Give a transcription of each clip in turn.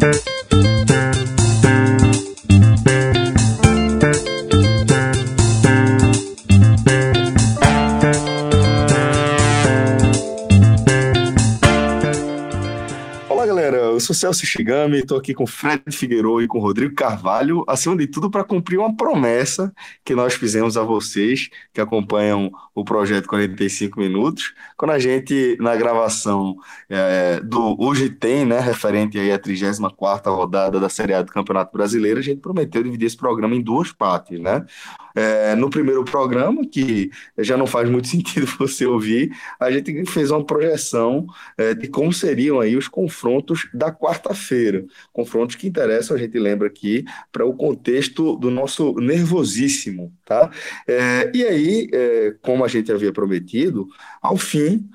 Thank you. Celso Shigami, estou aqui com Fred Figueiredo e com Rodrigo Carvalho, acima de tudo para cumprir uma promessa que nós fizemos a vocês que acompanham o projeto 45 Minutos, quando a gente, na gravação é, do Hoje Tem, né, referente aí à 34ª rodada da Série A do Campeonato Brasileiro, a gente prometeu dividir esse programa em duas partes, né? É, no primeiro programa, que já não faz muito sentido você ouvir, a gente fez uma projeção é, de como seriam aí os confrontos da quarta-feira. Confrontos que interessam, a gente lembra aqui, para o contexto do nosso nervosíssimo, tá? É, e aí, é, como a gente havia prometido, ao fim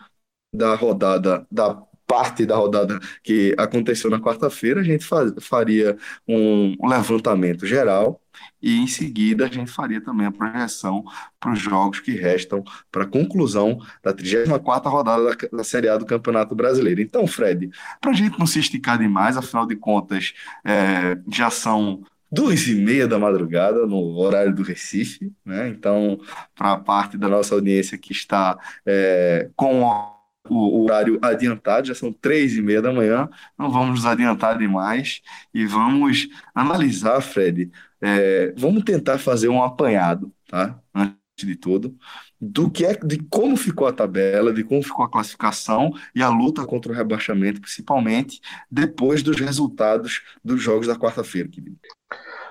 da rodada da parte da rodada que aconteceu na quarta-feira, a gente faz, faria um levantamento geral e em seguida a gente faria também a projeção para os jogos que restam para a conclusão da 34ª rodada da, da Série A do Campeonato Brasileiro. Então, Fred, para a gente não se esticar demais, afinal de contas, é, já são duas e meia da madrugada no horário do Recife, né? Então, para a parte da nossa audiência que está é, com o horário adiantado, já são três e meia da manhã, não vamos nos adiantar demais e vamos analisar, Fred, é, vamos tentar fazer um apanhado, tá? Antes de tudo, do que é, de como ficou a tabela, de como ficou a classificação e a luta contra o rebaixamento, principalmente depois dos resultados dos jogos da quarta-feira, querido.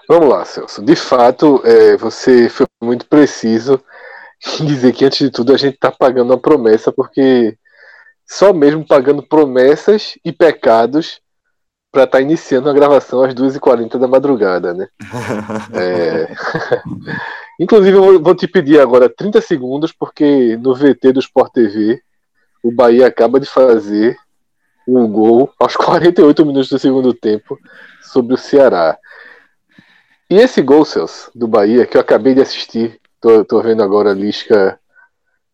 Vamos lá, Celso. De fato, é, você foi muito preciso em dizer que, antes de tudo, a gente está pagando uma promessa, porque só mesmo pagando promessas e pecados para estar tá iniciando a gravação às 2h40 da madrugada, né? é... Inclusive, eu vou te pedir agora 30 segundos, porque no VT do Sport TV, o Bahia acaba de fazer um gol aos 48 minutos do segundo tempo sobre o Ceará. E esse gol, Celso, do Bahia, que eu acabei de assistir, tô, tô vendo agora a Lisca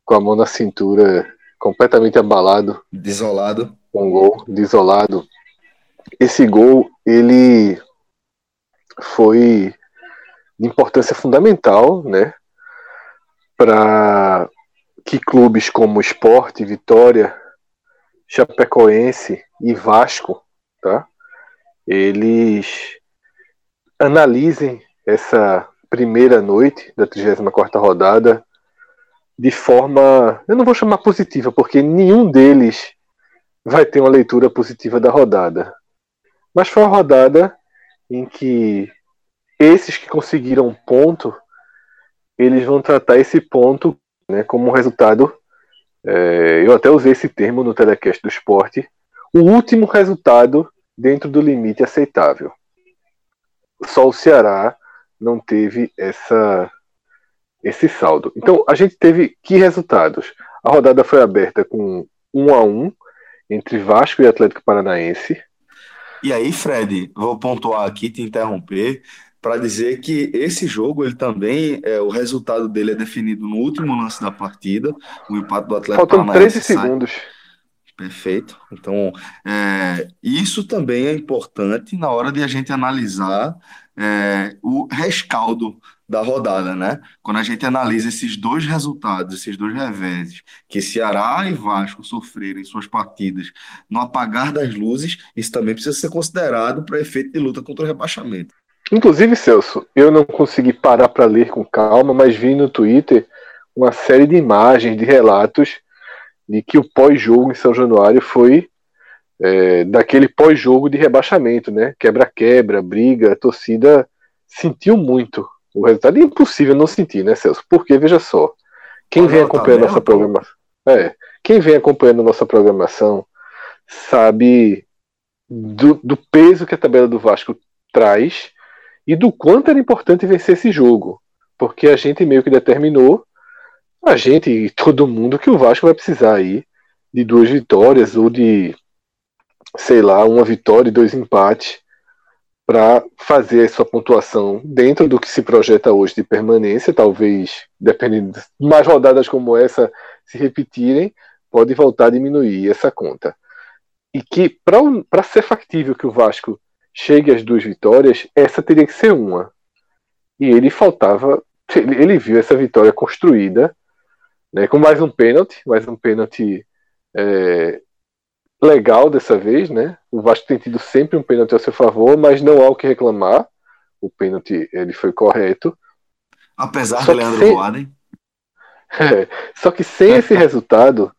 com a mão na cintura, completamente abalado. Desolado. Com um gol, desolado. Esse gol, ele foi de importância fundamental, né? Para que clubes como Esporte, Vitória, Chapecoense e Vasco, tá? Eles analisem essa primeira noite da 34ª rodada de forma, eu não vou chamar positiva, porque nenhum deles vai ter uma leitura positiva da rodada. Mas foi uma rodada em que esses que conseguiram um ponto, eles vão tratar esse ponto né, como um resultado. É, eu até usei esse termo no telecast do esporte. O último resultado dentro do limite aceitável. Só o Ceará não teve essa esse saldo. Então, a gente teve que resultados? A rodada foi aberta com 1 a 1 entre Vasco e Atlético Paranaense. E aí, Fred, vou pontuar aqui, te interromper, para dizer que esse jogo, ele também, é, o resultado dele é definido no último lance da partida, o empate do Atlético Faltam Paranaense. 13 segundos. Perfeito. Então, é, isso também é importante na hora de a gente analisar é, o rescaldo da rodada, né? Quando a gente analisa esses dois resultados, esses dois reveses, que Ceará e Vasco sofreram em suas partidas no apagar das luzes, isso também precisa ser considerado para efeito de luta contra o rebaixamento. Inclusive, Celso, eu não consegui parar para ler com calma, mas vi no Twitter uma série de imagens, de relatos de que o pós-jogo em São Januário foi é, daquele pós-jogo de rebaixamento, né? Quebra-quebra, briga, a torcida sentiu muito o resultado. É impossível não sentir, né, Celso? Porque, veja só, quem vem acompanhando nossa programação. É, quem vem acompanhando nossa programação sabe do, do peso que a tabela do Vasco traz e do quanto era importante vencer esse jogo. Porque a gente meio que determinou, a gente e todo mundo, que o Vasco vai precisar aí de duas vitórias ou de, sei lá, uma vitória e dois empates para fazer a sua pontuação dentro do que se projeta hoje de permanência, talvez, dependendo de mais rodadas como essa se repetirem, pode voltar a diminuir essa conta. E que, para ser factível que o Vasco chegue às duas vitórias, essa teria que ser uma. E ele faltava. Ele, ele viu essa vitória construída, né, com mais um pênalti, mais um pênalti é, legal dessa vez, né? O Vasco tem tido sempre um pênalti a seu favor, mas não há o que reclamar. O pênalti ele foi correto. Apesar Só de Leandro sem... Boaden. É, só que sem esse resultado,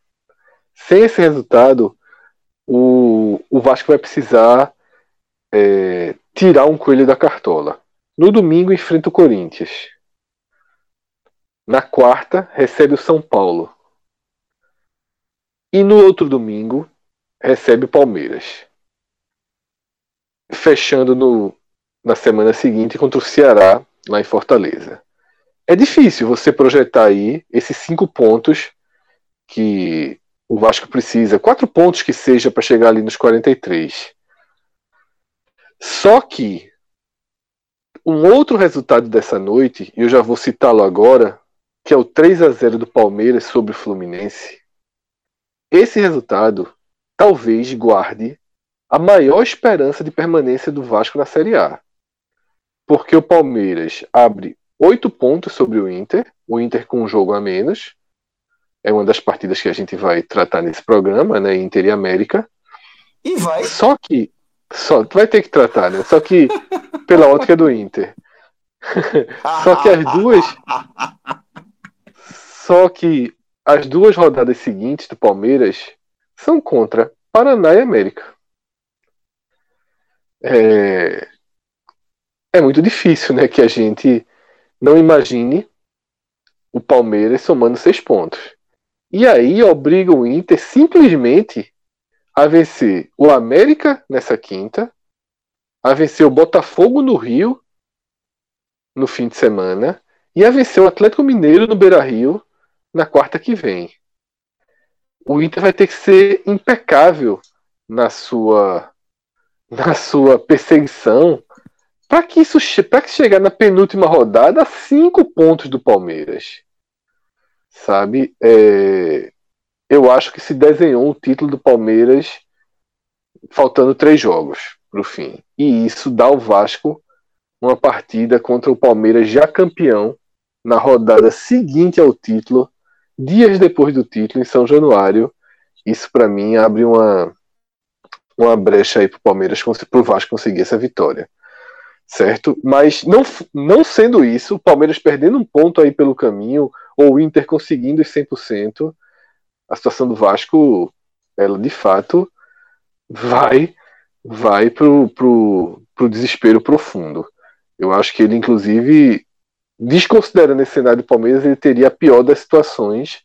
sem esse resultado, o, o Vasco vai precisar é, tirar um coelho da cartola. No domingo enfrenta o Corinthians. Na quarta recebe o São Paulo. E no outro domingo recebe o Palmeiras. Fechando no, na semana seguinte contra o Ceará, lá em Fortaleza. É difícil você projetar aí esses cinco pontos que o Vasco precisa, quatro pontos que seja para chegar ali nos 43. Só que um outro resultado dessa noite, e eu já vou citá-lo agora, que é o 3 a 0 do Palmeiras sobre o Fluminense. Esse resultado talvez guarde a maior esperança de permanência do Vasco na Série A. Porque o Palmeiras abre oito pontos sobre o Inter, o Inter com um jogo a menos. É uma das partidas que a gente vai tratar nesse programa, né? Inter e América. E vai. Só que. Só, vai ter que tratar, né? Só que pela ótica do Inter. só que as duas. Só que as duas rodadas seguintes do Palmeiras são contra Paraná e América. É, é muito difícil né, que a gente não imagine o Palmeiras somando seis pontos. E aí obriga o Inter simplesmente a vencer o América nessa quinta, a vencer o Botafogo no Rio no fim de semana e a vencer o Atlético Mineiro no Beira Rio na quarta que vem o Inter vai ter que ser impecável na sua na sua perseguição para que isso para que chegar na penúltima rodada a cinco pontos do Palmeiras sabe? É, eu acho que se desenhou o título do Palmeiras faltando três jogos para o fim. E isso dá ao Vasco uma partida contra o Palmeiras já campeão na rodada seguinte ao título dias depois do título, em São Januário. Isso, para mim, abre uma, uma brecha aí para o Palmeiras, para o Vasco conseguir essa vitória. Certo? Mas não, não sendo isso, o Palmeiras perdendo um ponto aí pelo caminho, ou o Inter conseguindo os 100%, a situação do Vasco, ela de fato vai vai pro, pro, pro desespero profundo. Eu acho que ele, inclusive, desconsiderando esse cenário do Palmeiras, ele teria a pior das situações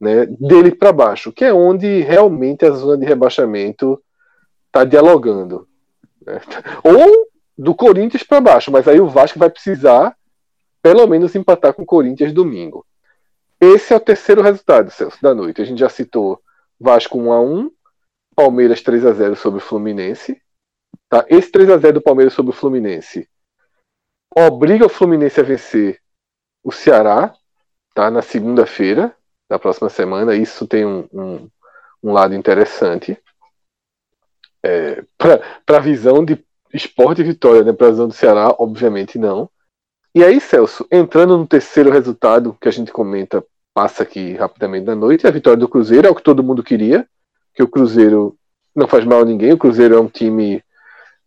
né, dele para baixo, que é onde realmente a zona de rebaixamento está dialogando. Né? Ou do Corinthians para baixo, mas aí o Vasco vai precisar pelo menos empatar com o Corinthians domingo. Esse é o terceiro resultado, Celso, da noite. A gente já citou Vasco 1 a 1 Palmeiras 3 a 0 sobre o Fluminense. Tá? Esse 3 a 0 do Palmeiras sobre o Fluminense obriga o Fluminense a vencer o Ceará, tá? Na segunda-feira da próxima semana. Isso tem um, um, um lado interessante é, para a visão de esporte e vitória, né? Para a visão do Ceará, obviamente não. E aí, Celso, entrando no terceiro resultado que a gente comenta, passa aqui rapidamente da noite, a vitória do Cruzeiro é o que todo mundo queria, que o Cruzeiro não faz mal a ninguém, o Cruzeiro é um time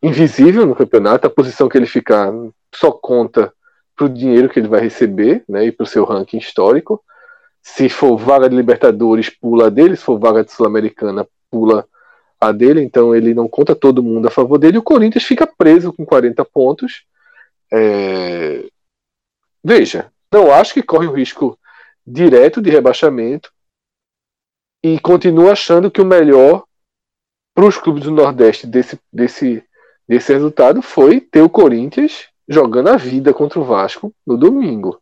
invisível no campeonato, a posição que ele ficar só conta para o dinheiro que ele vai receber né, e para o seu ranking histórico. Se for vaga de Libertadores, pula a dele, se for vaga de Sul-Americana, pula a dele, então ele não conta todo mundo a favor dele. O Corinthians fica preso com 40 pontos. É... Veja, não acho que corre um risco direto de rebaixamento e continuo achando que o melhor para os clubes do Nordeste desse, desse, desse resultado foi ter o Corinthians jogando a vida contra o Vasco no domingo.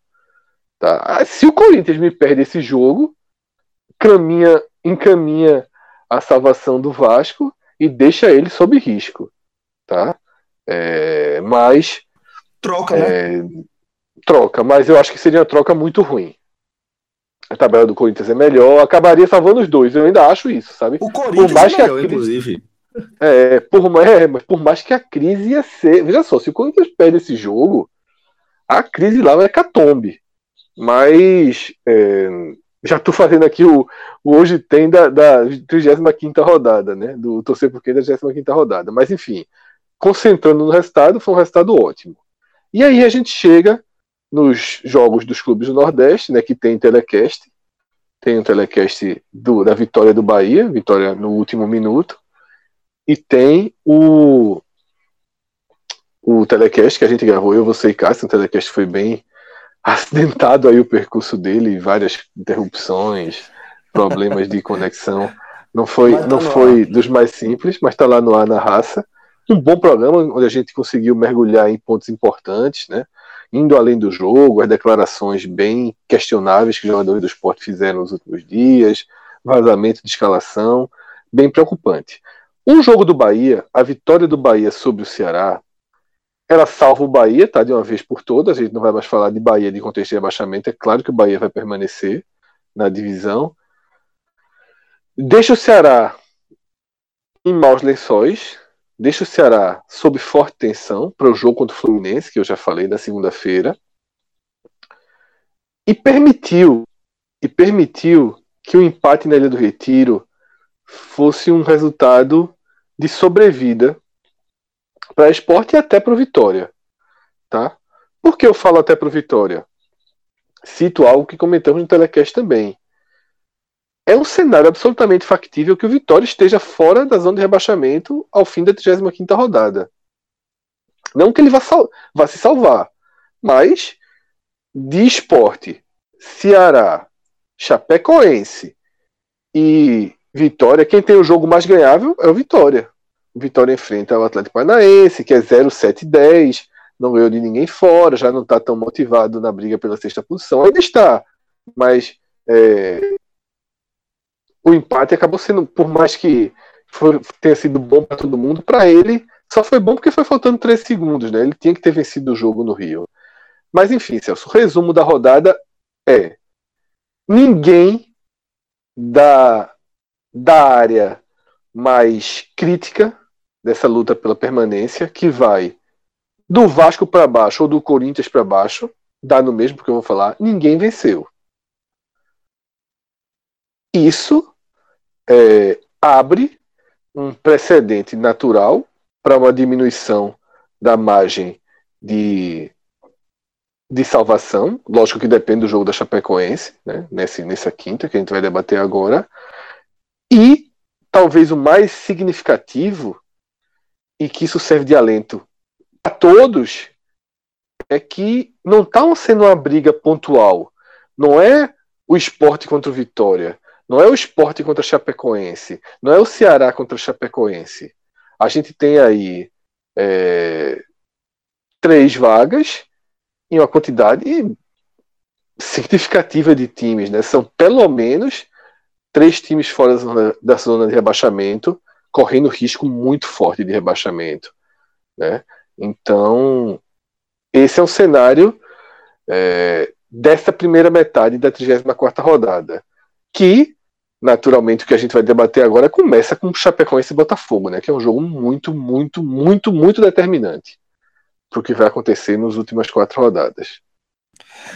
Tá? Ah, se o Corinthians me perde esse jogo, caminha, encaminha a salvação do Vasco e deixa ele sob risco. Tá? É, mas. Troca, né? É, troca, mas eu acho que seria uma troca muito ruim. A tabela do Corinthians é melhor, acabaria salvando os dois. Eu ainda acho isso, sabe? O Corinthians Por mais é melhor, que inclusive. É, por, é, mas por mais que a crise ia ser. Veja só, se o Corinthians perde esse jogo, a crise lá vai catombe. Mas é, já estou fazendo aqui o, o, hoje tem da, da 35 rodada, né? Do torcer por quem da 35 rodada. Mas enfim, concentrando no resultado, foi um resultado ótimo. E aí a gente chega nos jogos dos clubes do Nordeste, né? Que tem telecast. Tem o telecast do, da vitória do Bahia, vitória no último minuto. E tem o, o telecast que a gente gravou, eu, você e Cássio. O telecast foi bem acidentado aí o percurso dele, várias interrupções, problemas de conexão. Não foi, tá não foi dos mais simples, mas está lá no ar na raça. Um bom programa onde a gente conseguiu mergulhar em pontos importantes, né? Indo além do jogo, as declarações bem questionáveis que os jogadores do esporte fizeram nos últimos dias, vazamento de escalação, bem preocupante. O jogo do Bahia, a vitória do Bahia sobre o Ceará, ela salva o Bahia, tá? De uma vez por todas. A gente não vai mais falar de Bahia de contexto de abaixamento. É claro que o Bahia vai permanecer na divisão. Deixa o Ceará em maus lençóis. Deixa o Ceará sob forte tensão para o jogo contra o Fluminense, que eu já falei na segunda-feira. E permitiu, e permitiu que o empate na Ilha do Retiro fosse um resultado de sobrevida para esporte e até para o Vitória. Tá? Por que eu falo até para o Vitória? Cito algo que comentamos no telecast também. É um cenário absolutamente factível que o Vitória esteja fora da zona de rebaixamento ao fim da 35 rodada. Não que ele vá, vá se salvar, mas de esporte, Ceará, Chapecoense e Vitória, quem tem o jogo mais ganhável é o Vitória. Vitória enfrenta o Atlético Paranaense, que é 0-7-10, não ganhou de ninguém fora, já não está tão motivado na briga pela sexta posição. Ainda está, mas é, o empate acabou sendo, por mais que for, tenha sido bom para todo mundo, para ele só foi bom porque foi faltando 3 segundos, né? Ele tinha que ter vencido o jogo no Rio. Mas enfim, Celso, o resumo da rodada é: ninguém da, da área mais crítica dessa luta pela permanência, que vai do Vasco para baixo ou do Corinthians para baixo, dá no mesmo porque eu vou falar, ninguém venceu. Isso é, abre um precedente natural para uma diminuição da margem de, de salvação. Lógico que depende do jogo da Chapecoense, né, nesse, nessa quinta que a gente vai debater agora. E talvez o mais significativo e que isso serve de alento a todos é que não está sendo uma briga pontual. Não é o esporte contra o Vitória. Não é o esporte contra a Chapecoense. Não é o Ceará contra a Chapecoense. A gente tem aí é, três vagas em uma quantidade significativa de times. Né? São pelo menos três times fora da zona, de rebaixamento correndo risco muito forte de rebaixamento. Né? Então, esse é o cenário é, dessa primeira metade da 34 rodada, que, naturalmente, o que a gente vai debater agora começa com Chapecoense e Botafogo, né? que é um jogo muito, muito, muito, muito determinante para o que vai acontecer nas últimas quatro rodadas.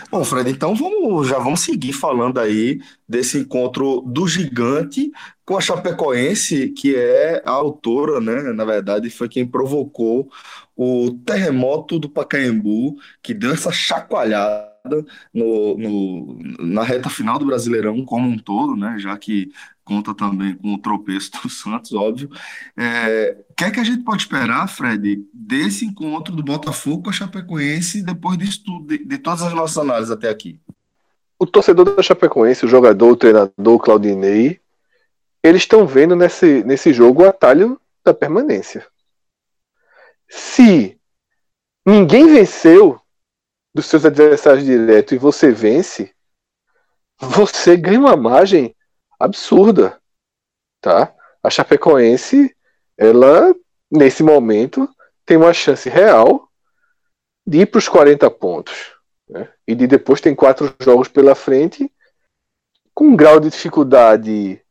Bom, Fred, então vamos, já vamos seguir falando aí desse encontro do gigante com a Chapecoense, que é a autora, né? Na verdade, foi quem provocou o terremoto do Pacaembu, que deu essa chacoalhada no, no, na reta final do Brasileirão como um todo, né? Já que conta também com o tropeço do Santos, óbvio. É, o que é que a gente pode esperar, Fred, desse encontro do Botafogo com a Chapecoense depois disso tudo, de, de todas as nossas análises até aqui? O torcedor da Chapecoense, o jogador, o treinador, o Claudinei, eles estão vendo nesse, nesse jogo o atalho da permanência. Se ninguém venceu dos seus adversários diretos e você vence, você ganha uma margem absurda, tá? A Chapecoense, ela nesse momento tem uma chance real de ir para os 40 pontos, né? E de depois tem quatro jogos pela frente com um grau de dificuldade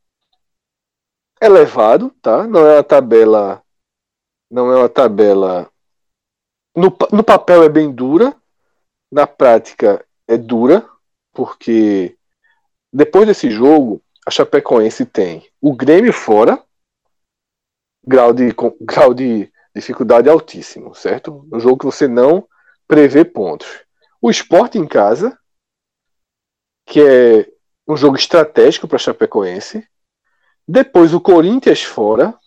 elevado, tá? Não é uma tabela. Não é uma tabela. No, no papel é bem dura, na prática é dura, porque depois desse jogo, a Chapecoense tem o Grêmio fora, grau de, grau de dificuldade altíssimo, certo? Um jogo que você não prevê pontos. O esporte em casa, que é um jogo estratégico para a Chapecoense. Depois o Corinthians fora.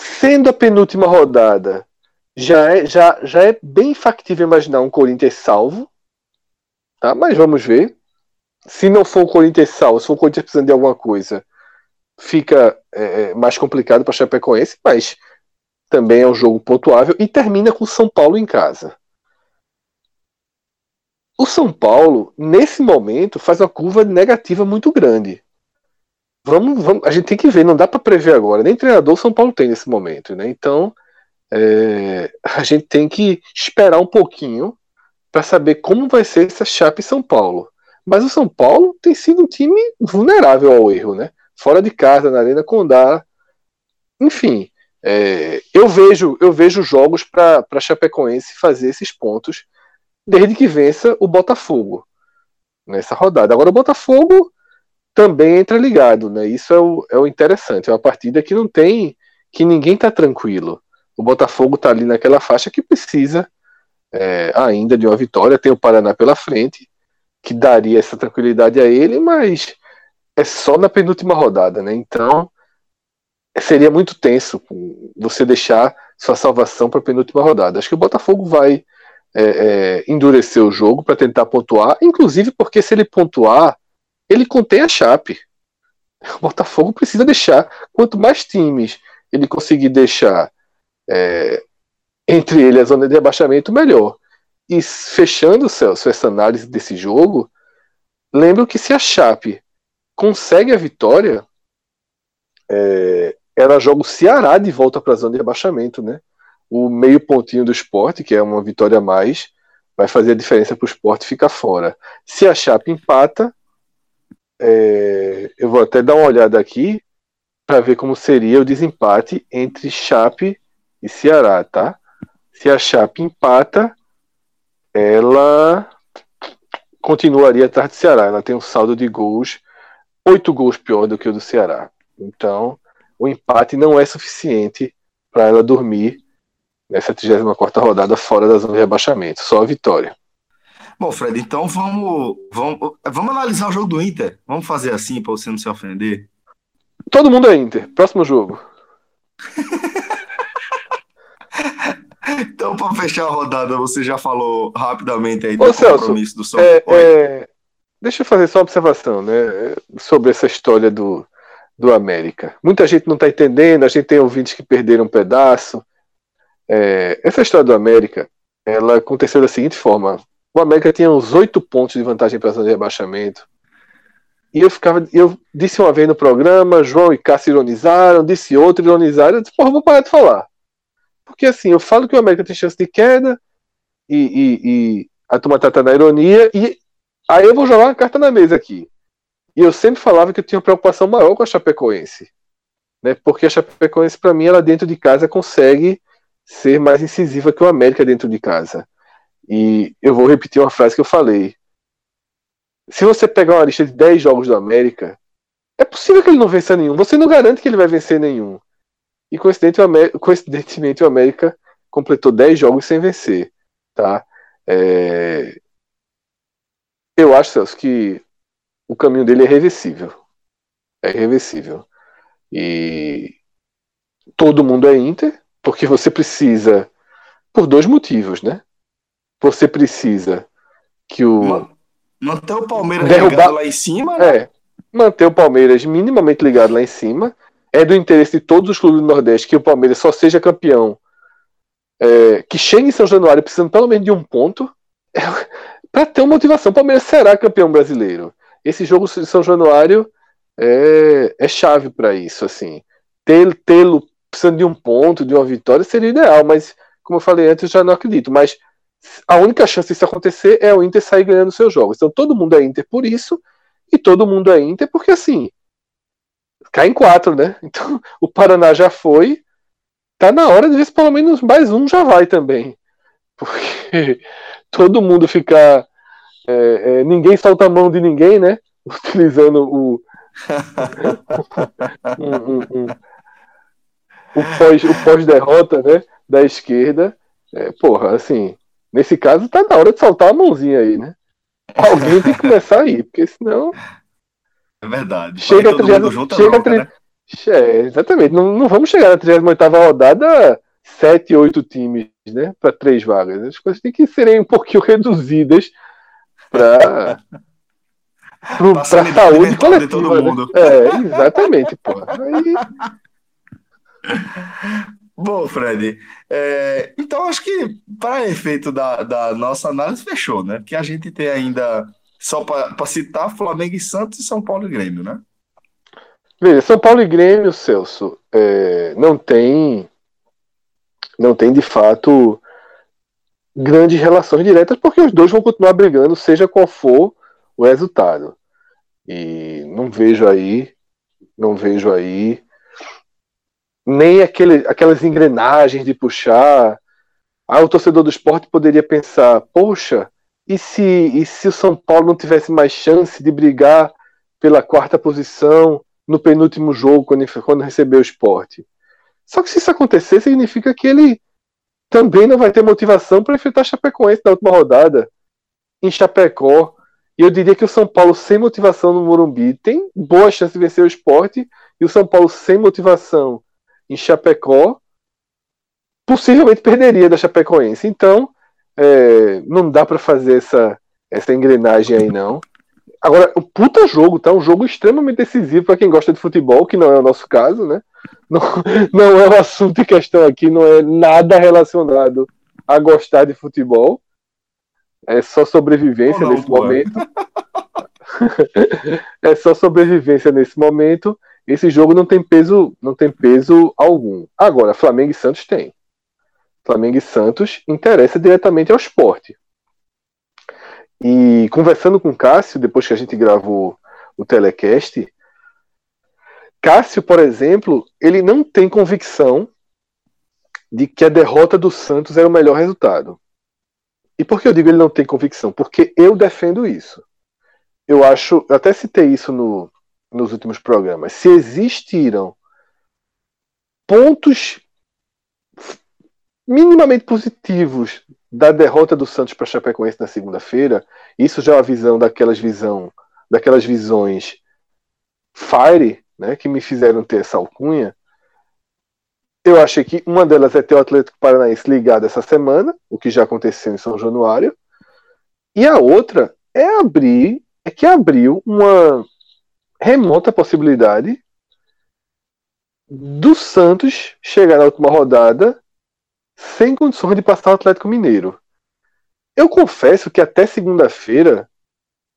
Sendo a penúltima rodada, já é, já, já é bem factível imaginar um Corinthians salvo. Tá? Mas vamos ver. Se não for o Corinthians salvo, se for o Corinthians precisando de alguma coisa, fica é, é mais complicado para Chapecoense, mas também é um jogo pontuável e termina com o São Paulo em casa. O São Paulo, nesse momento, faz uma curva negativa muito grande. Vamos, vamos, a gente tem que ver, não dá para prever agora. Nem treinador São Paulo tem nesse momento, né? Então, é, a gente tem que esperar um pouquinho para saber como vai ser essa chapa em São Paulo. Mas o São Paulo tem sido um time vulnerável ao erro, né? Fora de casa, na Arena Condá. Enfim, é, eu vejo eu vejo jogos para Chapecoense fazer esses pontos desde que vença o Botafogo nessa rodada. Agora o Botafogo também entra ligado, né? Isso é o, é o interessante. É uma partida que não tem. que ninguém tá tranquilo. O Botafogo tá ali naquela faixa que precisa é, ainda de uma vitória. Tem o Paraná pela frente, que daria essa tranquilidade a ele, mas é só na penúltima rodada, né? Então seria muito tenso você deixar sua salvação para a penúltima rodada. Acho que o Botafogo vai é, é, endurecer o jogo para tentar pontuar, inclusive porque se ele pontuar, ele contém a Chape. O Botafogo precisa deixar, quanto mais times ele conseguir deixar é, entre ele a zona de abaixamento, melhor. E fechando, Celso, essa análise desse jogo, lembro que se a Chape consegue a vitória, é, ela joga o Ceará de volta para a zona de abaixamento, né? o meio pontinho do esporte, que é uma vitória a mais, vai fazer a diferença para o esporte ficar fora. Se a Chape empata, é, eu vou até dar uma olhada aqui para ver como seria o desempate entre Chape e Ceará, tá? Se a Chape empata, ela continuaria atrás do Ceará. Ela tem um saldo de gols, oito gols pior do que o do Ceará. Então, o empate não é suficiente para ela dormir nessa 34 rodada fora da zona de rebaixamento. Só a vitória. Bom, Fred, então vamos, vamos, vamos analisar o jogo do Inter. Vamos fazer assim para você não se ofender. Todo mundo é Inter. Próximo jogo. então, para fechar a rodada, você já falou rapidamente aí do Ô, compromisso Celso, do São é, é, Deixa eu fazer só uma observação né, sobre essa história do, do América. Muita gente não está entendendo, a gente tem ouvintes que perderam um pedaço. É, essa história do América, ela aconteceu da seguinte forma: o América tinha uns oito pontos de vantagem para a zona de rebaixamento. E eu ficava, eu disse uma vez no programa, João e Cássio ironizaram, disse outro ironizaram, eu disse, porra, vou parar de falar. Porque assim, eu falo que o América tem chance de queda, e, e, e a turma trata na ironia, e aí eu vou jogar uma carta na mesa aqui. E eu sempre falava que eu tinha uma preocupação maior com a Chapecoense. Né? Porque a Chapecoense, para mim, ela dentro de casa consegue ser mais incisiva que o América dentro de casa. E eu vou repetir uma frase que eu falei. Se você pegar uma lista de 10 jogos do América, é possível que ele não vença nenhum. Você não garante que ele vai vencer nenhum. E coincidentemente o América completou 10 jogos sem vencer. Tá? É... Eu acho, Celso, que o caminho dele é reversível. É irreversível. E todo mundo é Inter, porque você precisa, por dois motivos, né? Você precisa que o. Manter o Palmeiras derrubar... ligado lá em cima, né? É. Manter o Palmeiras minimamente ligado lá em cima. É do interesse de todos os clubes do Nordeste que o Palmeiras só seja campeão. É, que chegue em São Januário precisando pelo menos de um ponto. É, para ter uma motivação. O Palmeiras será campeão brasileiro. Esse jogo de São Januário é, é chave para isso. assim Tê-lo precisando de um ponto, de uma vitória, seria ideal, mas como eu falei antes, eu já não acredito. Mas a única chance disso acontecer é o Inter sair ganhando seus jogos. Então todo mundo é Inter por isso, e todo mundo é Inter porque assim. Cai em quatro, né? Então o Paraná já foi. Tá na hora de ver se pelo menos mais um já vai também. Porque todo mundo ficar. É, é, ninguém solta a mão de ninguém, né? Utilizando o. um, um, um, o pós-derrota, pós né? Da esquerda. É, porra, assim. Nesse caso, tá na hora de soltar a mãozinha aí, né? Alguém tem que começar aí, porque senão. É verdade. Chega a 30, junto, chega bronca, né? é, exatamente. Não, não vamos chegar na 38 rodada 7, 8 times, né? Para três vagas. As coisas têm que serem um pouquinho reduzidas para para saúde coletiva. todo né? mundo. Né? É, exatamente, pô. Aí... Bom, Fred, é, então acho que para efeito da, da nossa análise fechou, né? Que a gente tem ainda, só para citar, Flamengo e Santos e São Paulo e Grêmio, né? Veja, São Paulo e Grêmio, Celso, é, não tem não tem de fato grandes relações diretas, porque os dois vão continuar brigando, seja qual for o resultado. E não vejo aí, não vejo aí nem aquele, aquelas engrenagens de puxar. Ah, o torcedor do esporte poderia pensar: poxa, e se, e se o São Paulo não tivesse mais chance de brigar pela quarta posição no penúltimo jogo, quando, quando recebeu o esporte? Só que se isso acontecer, significa que ele também não vai ter motivação para enfrentar Chapecoense na última rodada, em Chapecó. E eu diria que o São Paulo sem motivação no Morumbi tem boa chance de vencer o esporte, e o São Paulo sem motivação em Chapecó, possivelmente perderia da Chapecoense. Então, é, não dá para fazer essa, essa engrenagem aí, não. Agora, o puta jogo, tá? Um jogo extremamente decisivo para quem gosta de futebol, que não é o nosso caso, né? Não, não é o assunto em questão aqui, não é nada relacionado a gostar de futebol. É só sobrevivência não, nesse momento. é só sobrevivência nesse momento esse jogo não tem peso, não tem peso algum. Agora, Flamengo e Santos tem. Flamengo e Santos interessa diretamente ao esporte. E conversando com Cássio, depois que a gente gravou o telecast, Cássio, por exemplo, ele não tem convicção de que a derrota do Santos era o melhor resultado. E por que eu digo ele não tem convicção? Porque eu defendo isso. Eu acho, eu até citei isso no, nos últimos programas, se existiram pontos minimamente positivos da derrota do Santos para Chapecoense na segunda-feira, isso já é uma visão daquelas visão, daquelas visões fire, né, que me fizeram ter essa alcunha. Eu achei que uma delas é ter o Atlético Paranaense ligado essa semana, o que já aconteceu em São Januário, e a outra é abrir, é que abriu uma remota possibilidade do Santos chegar na última rodada sem condições de passar o Atlético Mineiro. Eu confesso que até segunda-feira,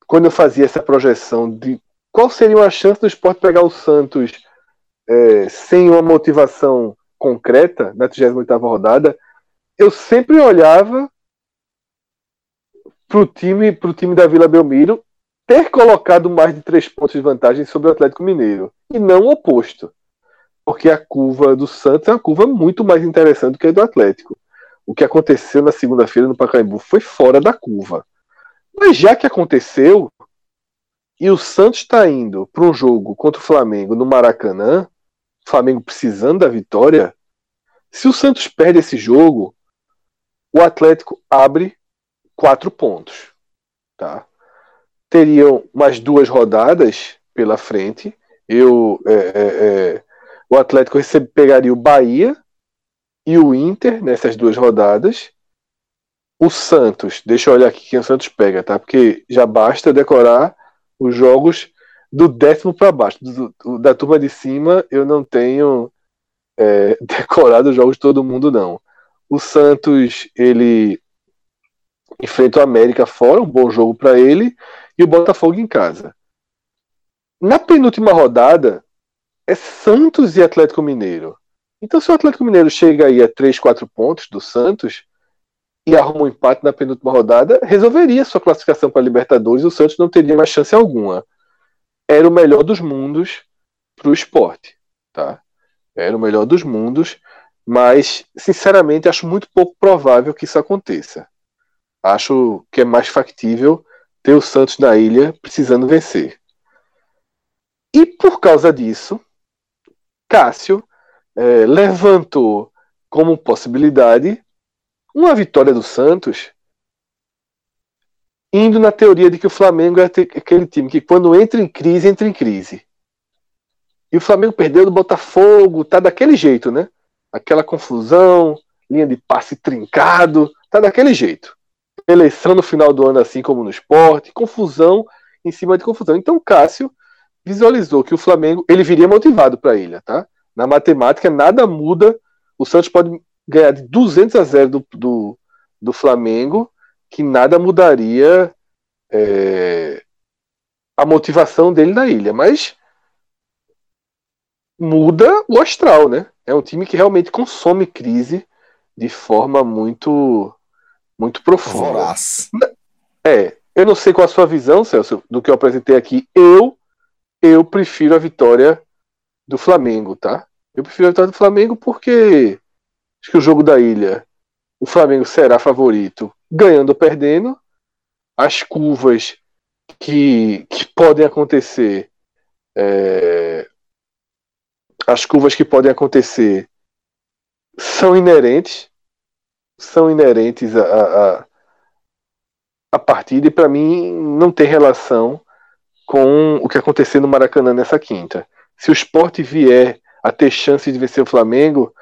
quando eu fazia essa projeção de qual seria a chance do esporte pegar o Santos é, sem uma motivação concreta na 38 rodada, eu sempre olhava para o time, pro time da Vila Belmiro ter colocado mais de três pontos de vantagem sobre o Atlético Mineiro e não o oposto. Porque a curva do Santos é uma curva muito mais interessante do que a do Atlético. O que aconteceu na segunda-feira no Pacaembu foi fora da curva. Mas já que aconteceu, e o Santos está indo para um jogo contra o Flamengo no Maracanã, o Flamengo precisando da vitória, se o Santos perde esse jogo, o Atlético abre quatro pontos. Tá? teriam mais duas rodadas pela frente. Eu, é, é, é, o Atlético pegaria o Bahia e o Inter nessas duas rodadas. O Santos, deixa eu olhar aqui quem o Santos pega, tá? Porque já basta decorar os jogos do décimo para baixo. Do, do, da turma de cima, eu não tenho é, decorado os jogos de todo mundo, não. O Santos, ele enfrenta o América fora, um bom jogo para ele e o Botafogo em casa. Na penúltima rodada, é Santos e Atlético Mineiro. Então, se o Atlético Mineiro chega aí a 3, 4 pontos do Santos e arruma um empate na penúltima rodada, resolveria sua classificação para a Libertadores e o Santos não teria mais chance alguma. Era o melhor dos mundos para o esporte, tá? Era o melhor dos mundos, mas sinceramente acho muito pouco provável que isso aconteça. Acho que é mais factível ter o Santos na ilha precisando vencer. E por causa disso, Cássio é, levantou como possibilidade uma vitória do Santos, indo na teoria de que o Flamengo é aquele time que quando entra em crise, entra em crise. E o Flamengo perdeu do Botafogo, tá daquele jeito, né? Aquela confusão, linha de passe trincado, tá daquele jeito. Eleição no final do ano, assim como no esporte, confusão em cima de confusão. Então, Cássio visualizou que o Flamengo ele viria motivado para a ilha, tá? Na matemática nada muda. O Santos pode ganhar de 200 a 0 do, do, do Flamengo, que nada mudaria é, a motivação dele na ilha. Mas muda o astral, né? É um time que realmente consome crise de forma muito muito profunda. Voraz. É, eu não sei qual a sua visão, Celso, do que eu apresentei aqui. Eu eu prefiro a vitória do Flamengo, tá? Eu prefiro a vitória do Flamengo porque acho que o jogo da ilha, o Flamengo será favorito, ganhando ou perdendo. As curvas que, que podem acontecer, é, as curvas que podem acontecer são inerentes, são inerentes a, a, a partida e para mim não tem relação com o que acontecer no Maracanã nessa quinta. Se o esporte vier a ter chance de vencer o Flamengo,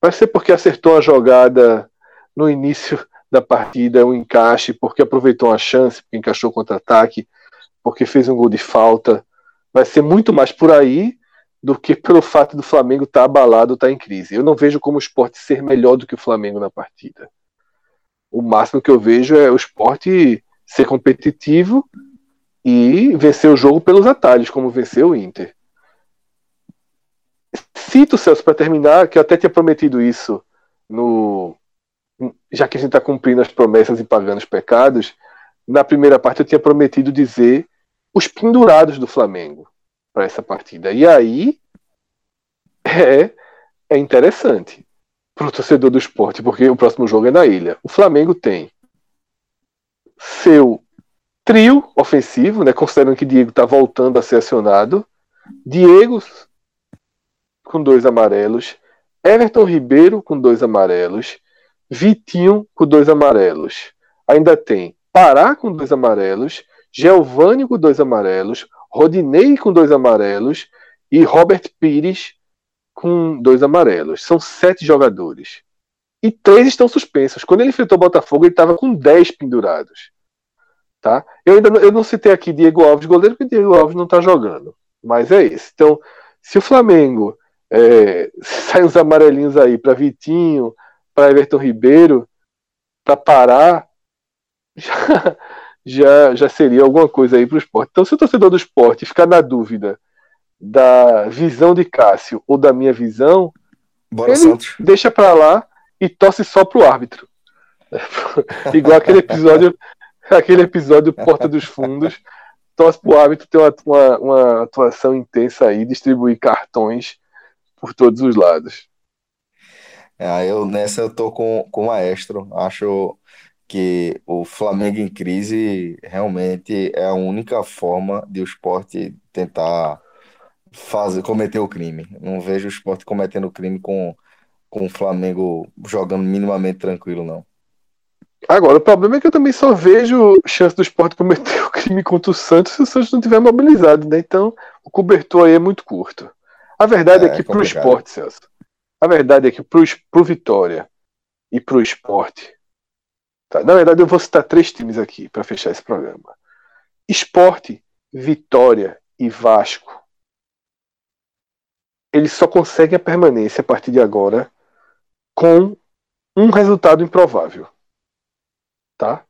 vai ser porque acertou a jogada no início da partida, um encaixe, porque aproveitou uma chance, porque encaixou contra-ataque, porque fez um gol de falta. Vai ser muito mais por aí do que pelo fato do Flamengo estar tá abalado, estar tá em crise. Eu não vejo como o esporte ser melhor do que o Flamengo na partida. O máximo que eu vejo é o esporte ser competitivo e vencer o jogo pelos atalhos, como venceu o Inter. Cito, Celso, para terminar, que eu até tinha prometido isso no. Já que a gente está cumprindo as promessas e pagando os pecados, na primeira parte eu tinha prometido dizer os pendurados do Flamengo para essa partida. E aí é, é interessante para o torcedor do esporte, porque o próximo jogo é na ilha. O Flamengo tem seu trio ofensivo, né, considerando que Diego está voltando a ser acionado. Diego com dois amarelos, Everton Ribeiro com dois amarelos, Vitinho com dois amarelos. Ainda tem Pará com dois amarelos, Giovanni com dois amarelos, Rodinei com dois amarelos e Robert Pires com dois amarelos. São sete jogadores. E três estão suspensos. Quando ele enfrentou o Botafogo, ele estava com dez pendurados. Tá? Eu ainda não, eu não citei aqui Diego Alves, goleiro, porque Diego Alves não está jogando. Mas é isso. Então, se o Flamengo é, sai uns amarelinhos aí para Vitinho, para Everton Ribeiro, para parar, já, já, já seria alguma coisa aí para o esporte. Então, se o torcedor do esporte ficar na dúvida da visão de Cássio ou da minha visão, Bora, ele Santos. deixa para lá e torce só pro árbitro. Igual aquele episódio aquele episódio Porta dos Fundos. Torce pro árbitro ter uma, uma, uma atuação intensa aí, distribuir cartões por todos os lados. É, eu, nessa eu tô com, com o Maestro. Acho que o Flamengo em crise realmente é a única forma de o esporte tentar fazer, cometer o crime. Não vejo o esporte cometendo crime com, com o Flamengo jogando minimamente tranquilo, não. Agora, o problema é que eu também só vejo chance do esporte cometer o crime contra o Santos se o Santos não tiver mobilizado, né? Então, o cobertor aí é muito curto. A verdade é, é que para o esporte, Celso, a verdade é que para o Vitória e para o esporte, tá? na verdade eu vou citar três times aqui para fechar esse programa: Esporte, Vitória e Vasco. Eles só conseguem a permanência a partir de agora com um resultado improvável tá?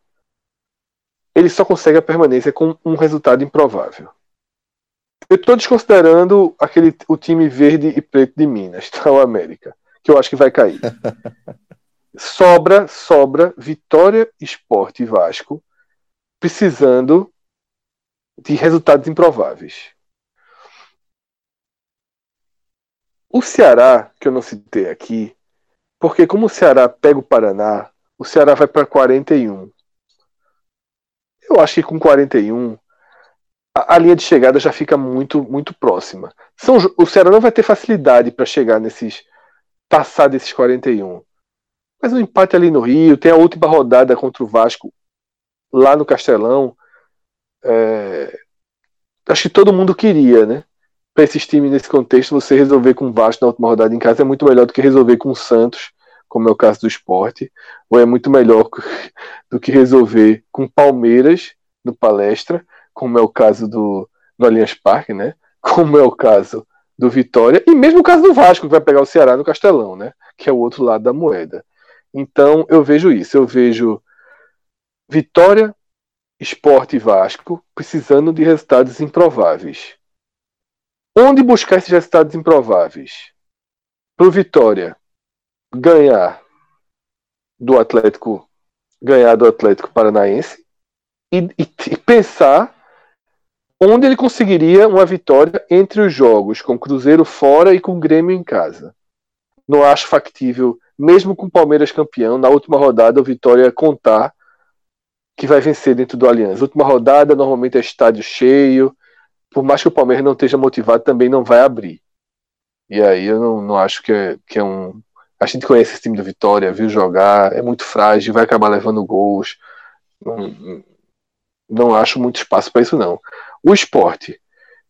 Ele só consegue a permanência com um resultado improvável. Eu estou desconsiderando aquele, o time verde e preto de Minas, tá? o América, que eu acho que vai cair. sobra, sobra Vitória, Esporte e Vasco precisando de resultados improváveis. O Ceará, que eu não citei aqui, porque como o Ceará pega o Paraná, o Ceará vai para 41. Eu acho que com 41 a, a, linha de chegada já fica muito muito próxima. São, o Ceará não vai ter facilidade para chegar nesses passar desses 41. Mas um empate ali no Rio, tem a última rodada contra o Vasco lá no Castelão. É, acho que todo mundo queria, né? Para esses times nesse contexto, você resolver com o Vasco na última rodada em casa é muito melhor do que resolver com o Santos, como é o caso do esporte, ou é muito melhor do que resolver com Palmeiras no palestra, como é o caso do, do Allianz Parque, né? Como é o caso do Vitória, e mesmo o caso do Vasco, que vai pegar o Ceará no Castelão, né? Que é o outro lado da moeda. Então eu vejo isso, eu vejo Vitória, Esporte e Vasco precisando de resultados improváveis. Onde buscar esses resultados improváveis? Para o Vitória ganhar do Atlético, ganhar do Atlético Paranaense e, e, e pensar onde ele conseguiria uma vitória entre os jogos com Cruzeiro fora e com Grêmio em casa. Não acho factível, mesmo com o Palmeiras campeão, na última rodada o Vitória contar que vai vencer dentro do Allianz. Última rodada, normalmente é estádio cheio. Por mais que o Palmeiras não esteja motivado, também não vai abrir. E aí eu não, não acho que é, que é um. A gente conhece esse time do Vitória, viu jogar, é muito frágil, vai acabar levando gols. Não, não acho muito espaço para isso, não. O esporte,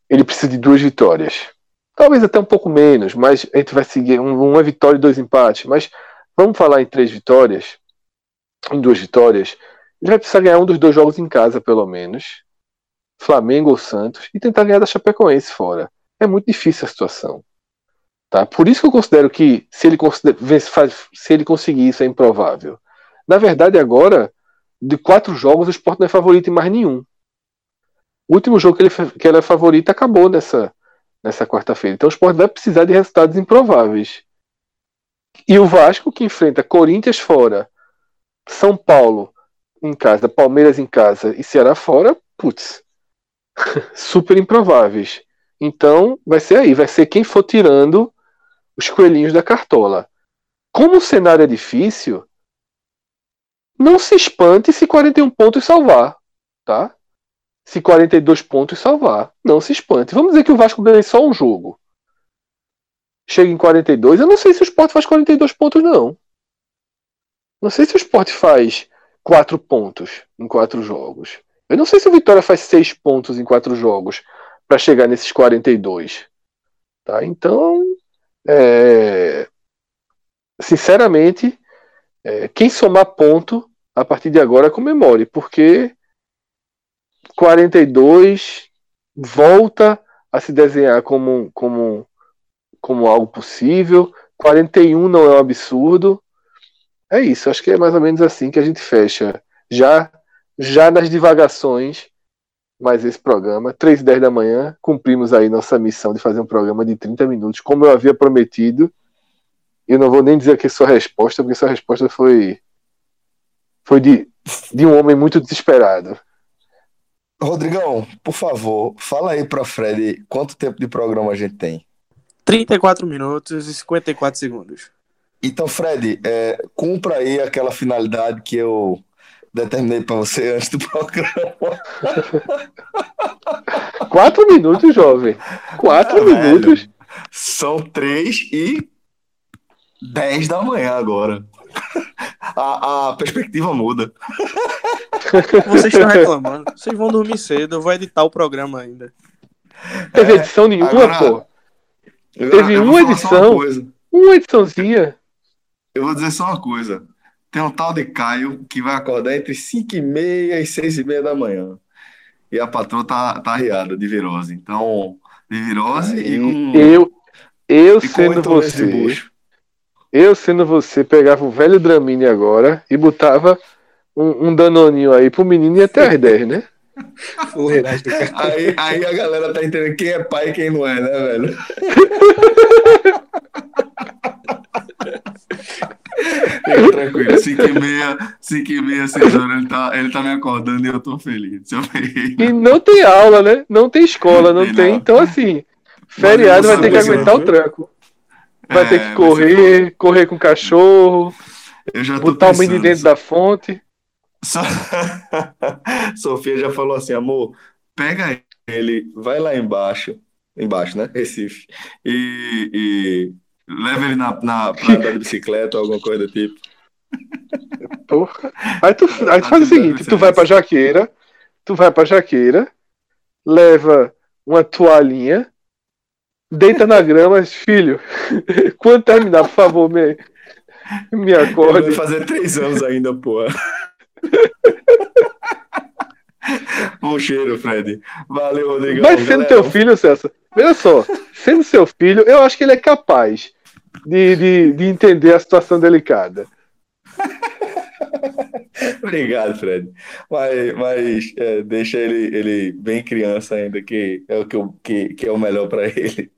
ele precisa de duas vitórias. Talvez até um pouco menos, mas a gente vai seguir uma vitória e dois empates. Mas vamos falar em três vitórias, em duas vitórias. Ele vai precisar ganhar um dos dois jogos em casa, pelo menos. Flamengo ou Santos. E tentar ganhar da Chapecoense fora. É muito difícil a situação. Tá? Por isso que eu considero que se ele, se ele conseguir isso é improvável. Na verdade, agora, de quatro jogos, o Sport não é favorito em mais nenhum. O último jogo que ele, que ele é favorito acabou nessa, nessa quarta-feira. Então o Sport vai precisar de resultados improváveis. E o Vasco, que enfrenta Corinthians fora, São Paulo em casa, Palmeiras em casa e Ceará fora, putz, super improváveis. Então vai ser aí, vai ser quem for tirando os coelhinhos da cartola. Como o cenário é difícil, não se espante se 41 pontos salvar, tá? se 42 pontos salvar. Não se espante. Vamos dizer que o Vasco ganha só um jogo. Chega em 42. Eu não sei se o Sport faz 42 pontos, não. Não sei se o Sport faz 4 pontos em 4 jogos. Eu não sei se o Vitória faz 6 pontos em 4 jogos para chegar nesses 42. Tá? Então, é... sinceramente, é... quem somar ponto a partir de agora comemore, porque 42 volta a se desenhar como, como, como algo possível. 41 não é um absurdo. É isso, acho que é mais ou menos assim que a gente fecha. Já já nas divagações, mais esse programa, 3 e 10 da manhã, cumprimos aí nossa missão de fazer um programa de 30 minutos, como eu havia prometido. Eu não vou nem dizer aqui sua resposta, porque sua resposta foi foi de, de um homem muito desesperado. Rodrigão, por favor, fala aí para Fred quanto tempo de programa a gente tem. 34 minutos e 54 segundos. Então, Fred, é, cumpra aí aquela finalidade que eu determinei para você antes do programa. Quatro minutos, jovem. Quatro é, minutos. Velho, são três e dez da manhã agora. A, a perspectiva muda. Vocês estão reclamando. Vocês vão dormir cedo, eu vou editar o programa ainda. Teve é, edição nenhuma, agora, pô. Teve uma edição. Uma, uma ediçãozinha. Eu vou dizer só uma coisa. Tem um tal de Caio que vai acordar entre 5 e meia e 6 e meia da manhã. E a patroa tá, tá arriada de virose. Então, de virose e com. Eu, eu e sendo você. Eu, sendo você, pegava o velho Dramine agora e botava um, um danoninho aí pro menino e até as 10, né? aí, aí a galera tá entendendo quem é pai e quem não é, né, velho? Tranquilo, 5 e meia, 5 e meia, 6 horas, ele tá, ele tá me acordando e eu tô feliz. E não tem aula, né? Não tem escola, não tem. tem. Então, assim, feriado vai ter que aguentar o tranco. Vai É, ter que correr, correr com o cachorro, botar o menino dentro da fonte. Só- Sofia já falou assim, amor, pega ele, vai lá embaixo, embaixo, né? Recife, e, e leva ele na, na de bicicleta ou alguma coisa do tipo. Porra. Aí tu, aí tu faz o seguinte, tu vai pra Jaqueira, tu vai pra Jaqueira, leva uma toalhinha, deita na grama, filho. Quando terminar, por favor, me, me Ele vai acorde. fazer três anos ainda, porra. Bom cheiro, Fred. Valeu, Rodrigão. Mas sendo Galera, teu filho, César, veja só, sendo seu filho, eu acho que ele é capaz de, de, de entender a situação delicada. Obrigado, Fred. Mas, mas é, deixa ele, ele bem criança ainda, que é o que, que, que é o melhor pra ele.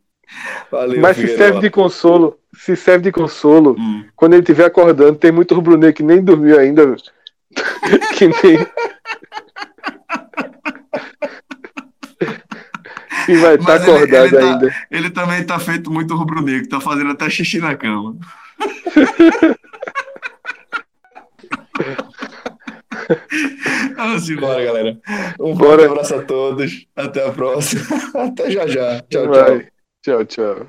Valeu, Mas se Figueiredo. serve de consolo, se serve de consolo, Hum. quando ele estiver acordando, tem muito rubro-negro que nem dormiu ainda. que nem. Que vai estar ele- acordado ele tá- ainda. Ele também tá feito muito rubro-negro, tá fazendo até xixi na cama. Vamos embora, galera. Um forte Bora. abraço a todos. Até a próxima. Até já já. Tchau, tchau. Vai. Tchau, tchau.